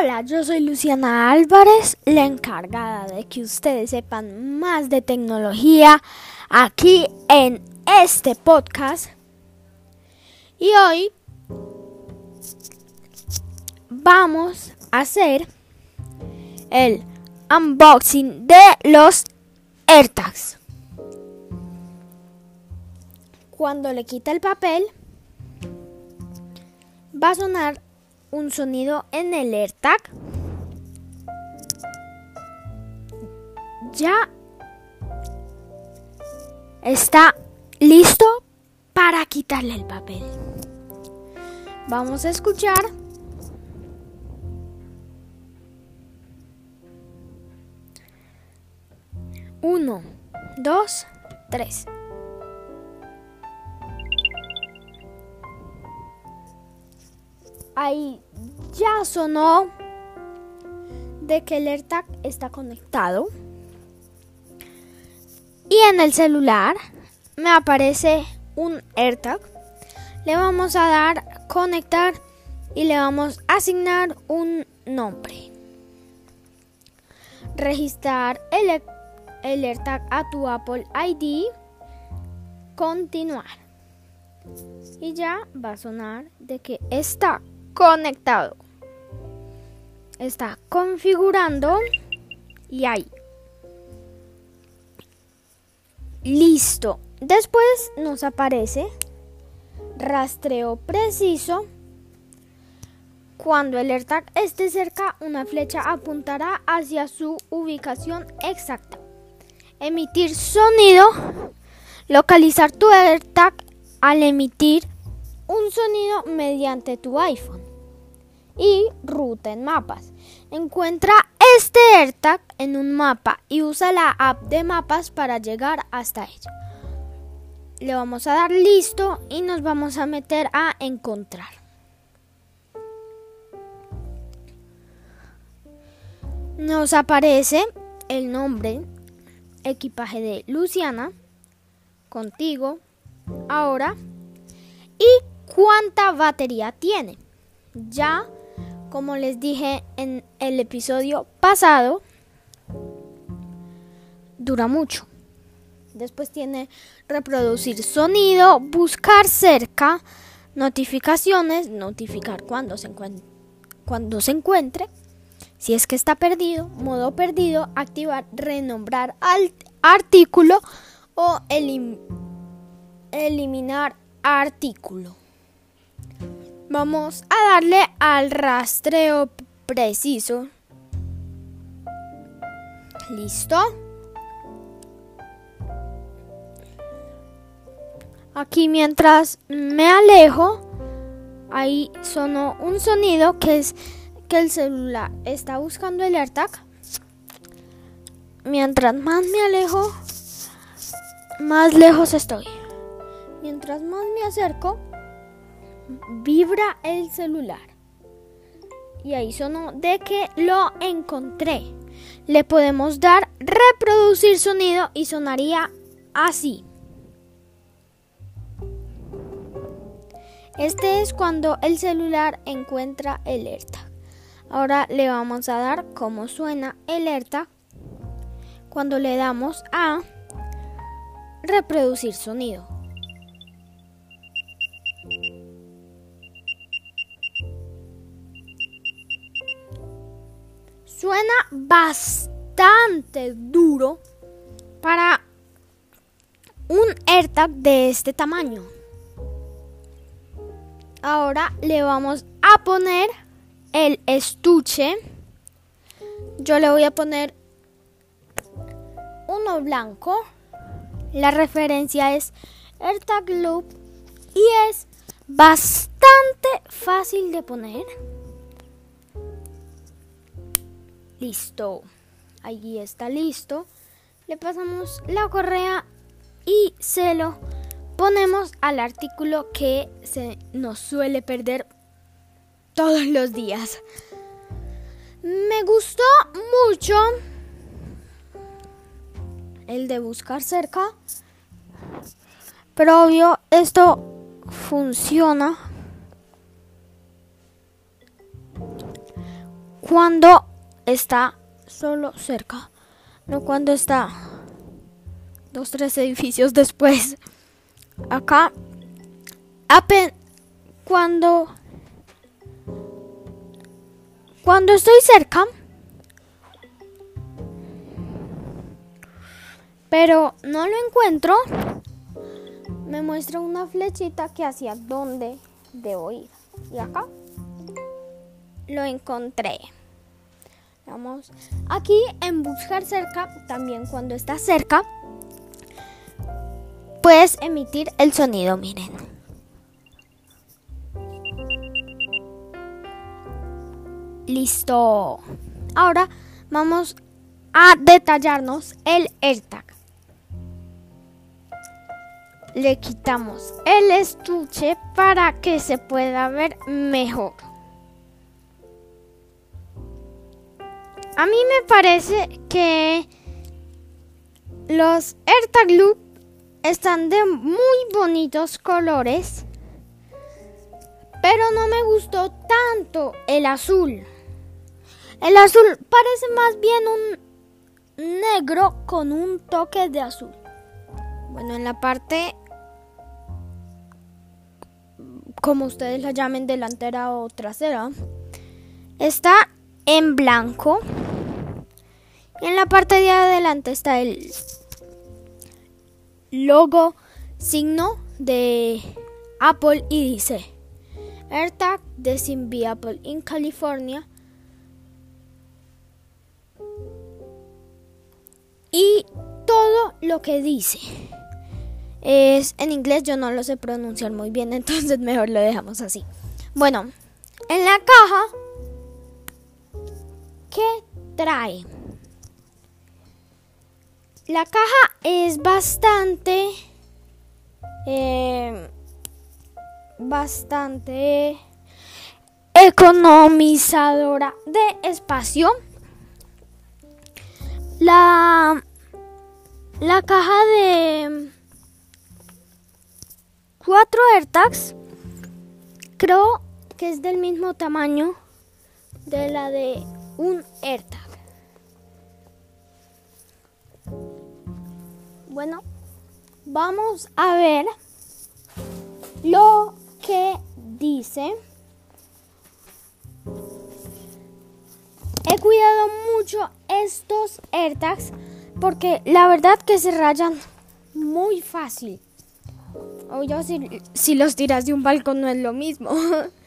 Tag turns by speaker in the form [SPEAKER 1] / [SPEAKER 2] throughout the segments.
[SPEAKER 1] Hola, yo soy Luciana Álvarez, la encargada de que ustedes sepan más de tecnología aquí en este podcast. Y hoy vamos a hacer el unboxing de los AirTags. Cuando le quita el papel, va a sonar un sonido en el AirTag. Ya está listo para quitarle el papel. Vamos a escuchar. Uno, dos, tres. Ahí ya sonó de que el AirTag está conectado. Y en el celular me aparece un AirTag. Le vamos a dar conectar y le vamos a asignar un nombre. Registrar el, el AirTag a tu Apple ID. Continuar. Y ya va a sonar de que está conectado. Está configurando y ahí. Listo. Después nos aparece rastreo preciso. Cuando el AirTag esté cerca, una flecha apuntará hacia su ubicación exacta. Emitir sonido. Localizar tu AirTag al emitir un sonido mediante tu iPhone y ruta en mapas. Encuentra este AirTag en un mapa y usa la app de mapas para llegar hasta ella. Le vamos a dar listo y nos vamos a meter a encontrar. Nos aparece el nombre, equipaje de Luciana, contigo, ahora y cuánta batería tiene. Ya, como les dije en el episodio pasado, dura mucho. Después tiene reproducir sonido, buscar cerca, notificaciones, notificar cuando se, encuentre, si es que está perdido, modo perdido, activar, renombrar al artículo o eliminar artículo. Vamos a darle al rastreo preciso. ¿Listo? Aquí mientras me alejo, ahí sonó un sonido que es que el celular está buscando el AirTag. Mientras más me alejo, más lejos estoy. Mientras más me acerco, vibra el celular. Y ahí sonó de que lo encontré. Le podemos dar reproducir sonido y sonaría así. Este es cuando el celular encuentra el AirTag. Ahora le vamos a dar cómo suena el AirTag cuando le damos a reproducir sonido. Suena bastante duro para un AirTag de este tamaño. Ahora le vamos a poner el estuche. Yo le voy a poner uno blanco. La referencia es AirTag Loop y es bastante fácil de poner. Listo. Allí está listo. Le pasamos la correa y se lo ponemos al artículo que se nos suele perder todos los días. Me gustó mucho el de buscar cerca. Pero obvio, esto funciona cuando está solo cerca, no cuando está dos, tres edificios después. Acá, cuando, cuando estoy cerca, pero no lo encuentro, me muestra una flechita que hacia dónde debo ir. Y acá lo encontré. Aquí en buscar cerca, también cuando está cerca, puedes emitir el sonido, miren. Listo. Ahora vamos a detallarnos el AirTag. Le quitamos el estuche para que se pueda ver mejor. A mí me parece que los AirTag están de muy bonitos colores, pero no me gustó tanto el azul. El azul parece más bien un negro con un toque de azul. Bueno, en la parte, como ustedes la llamen, delantera o trasera, está en blanco. Y en la parte de adelante está el logo, signo de Apple y dice AirTag de Simbi Apple in California. Y todo lo que dice es en inglés, yo no lo sé pronunciar muy bien, entonces mejor lo dejamos así. Bueno, en la caja ¿Qué trae? La caja es bastante... Eh, bastante economizadora de espacio. La, la caja de cuatro AirTags creo que es del mismo tamaño de la de un AirTag. Bueno, vamos a ver lo que dice. He cuidado mucho estos AirTags porque la verdad que se rayan muy fácil. O yo si, si los tiras de un balcón no es lo mismo.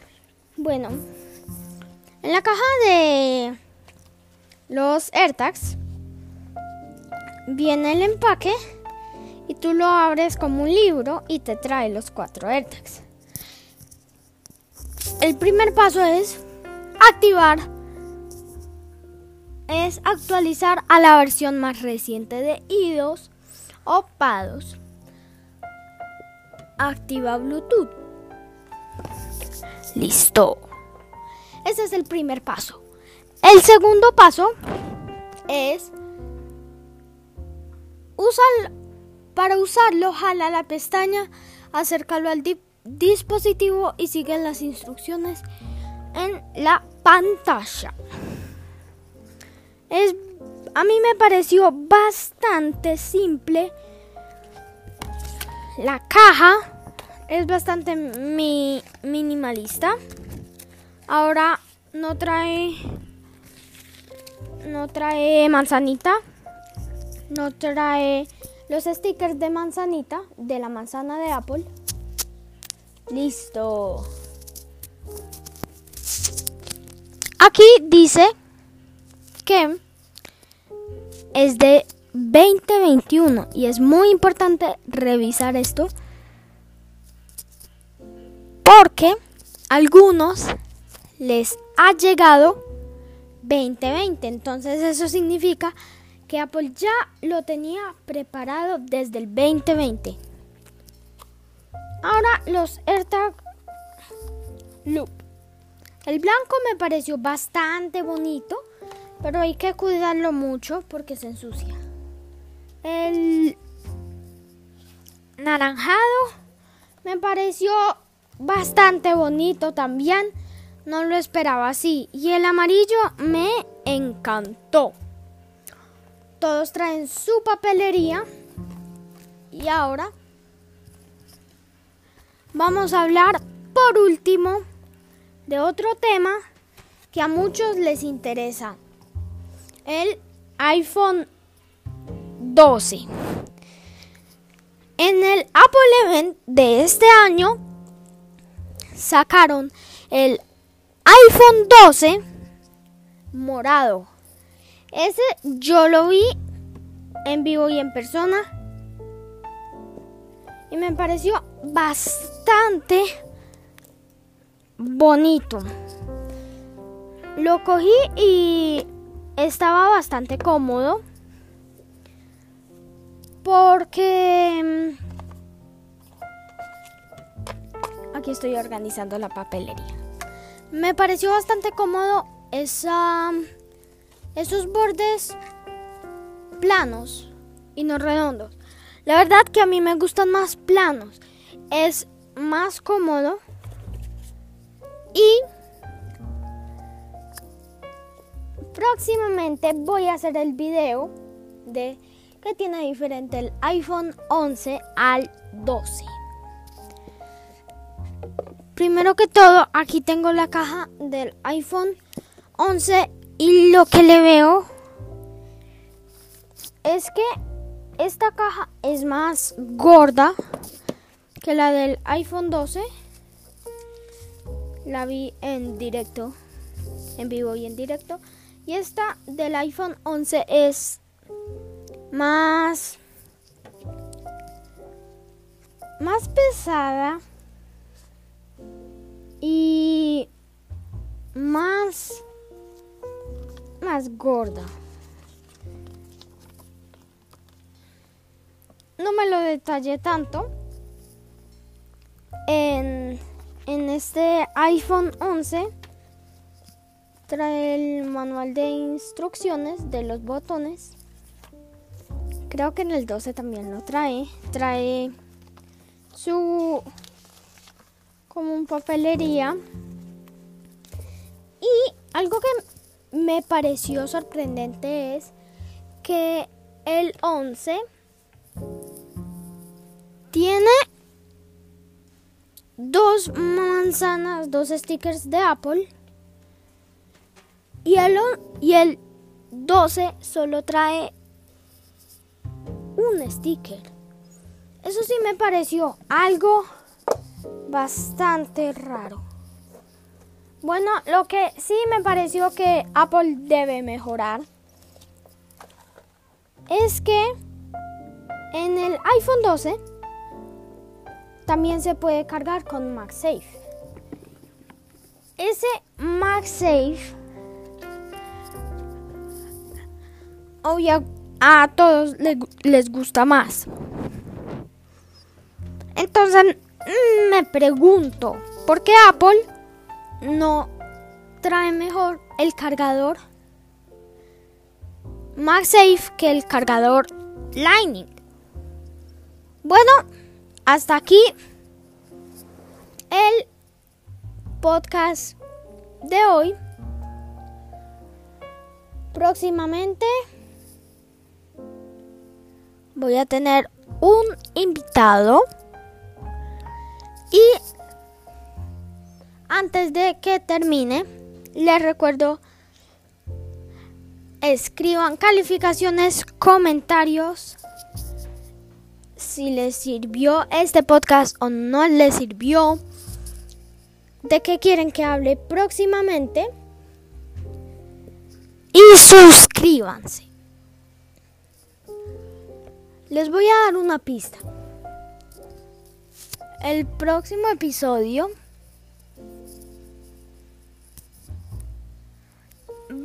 [SPEAKER 1] bueno, en la caja de los AirTags viene el empaque tú lo abres como un libro y te trae los cuatro AirTags. El primer paso es activar, es actualizar a la versión más reciente de iOS o PADOS. Activa Bluetooth. Listo. Ese es el primer paso. El segundo paso es para usarlo, jala la pestaña, acércalo al dispositivo y sigue las instrucciones en la pantalla. Es, a mí me pareció bastante simple. La caja es bastante minimalista. Ahora no trae no trae manzanita, no trae los stickers de manzanita de la manzana de Apple. Listo. Aquí dice que es de 2021 y es muy importante revisar esto porque algunos les ha llegado 2020. Entonces eso significa que Apple ya lo tenía preparado desde el 2020. Ahora los AirTag Loop. El blanco me pareció bastante bonito, pero hay que cuidarlo mucho porque se ensucia. El naranjado me pareció bastante bonito también, No lo esperaba así. Y el amarillo me encantó. Todos traen su papelería. Y ahora vamos a hablar por último de otro tema que a muchos les interesa. El iPhone 12. En el Apple Event de este año sacaron el iPhone 12 morado. Ese yo lo vi en vivo y en persona. Y me pareció bastante bonito. Lo cogí y estaba bastante cómodo. Porque... Mm, aquí estoy organizando la papelería. Me pareció bastante cómodo esa, esos bordes planos y no redondos. La verdad que a mí me gustan más planos. Es más cómodo. Y próximamente voy a hacer el video de que tiene diferente el iPhone 11 al 12. Primero que todo, aquí tengo la caja del iPhone 11 y lo que le veo es que esta caja es más gorda que la del iPhone 12. La vi en directo, en vivo y en directo. Y esta del iPhone 11 es más más pesada y más gorda. No me lo detallé tanto. En, en este iPhone 11 trae el manual de instrucciones de los botones Creo que en el 12 también lo trae. Trae su como un papelería. Y algo que me pareció sorprendente es que el 11 tiene dos manzanas, dos stickers de Apple. Y el, y el 12 solo trae un sticker. Eso sí me pareció algo bastante raro. Bueno, lo que sí me pareció que Apple debe mejorar es que en el iPhone 12 también se puede cargar con MagSafe. Ese MagSafe obviamente a todos les, gusta más. Entonces mm, me pregunto, ¿por qué Apple no trae mejor el cargador MagSafe que el cargador Lightning? Bueno, hasta aquí el podcast de hoy. Próximamente voy a tener un invitado y antes de que termine les recuerdo escriban calificaciones, comentarios si les sirvió este podcast o no les sirvió, de qué quieren que hable próximamente y suscríbanse. Les voy a dar una pista. El próximo episodio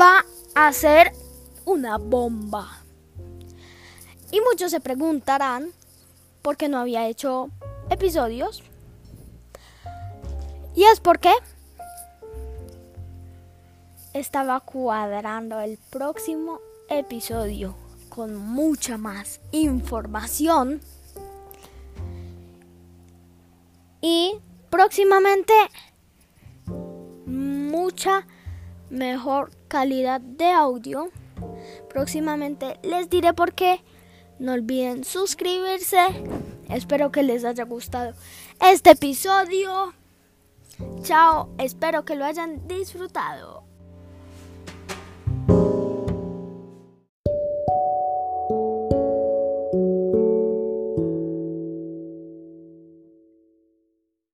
[SPEAKER 1] va a ser una bomba. Y muchos se preguntarán por qué no había hecho episodios. Y es porque estaba cuadrando el próximo episodio con mucha más información. Y próximamente mucha mejor calidad de audio. Próximamente les diré por qué. No olviden suscribirse. Espero que les haya gustado este episodio. Chao, espero que lo hayan disfrutado.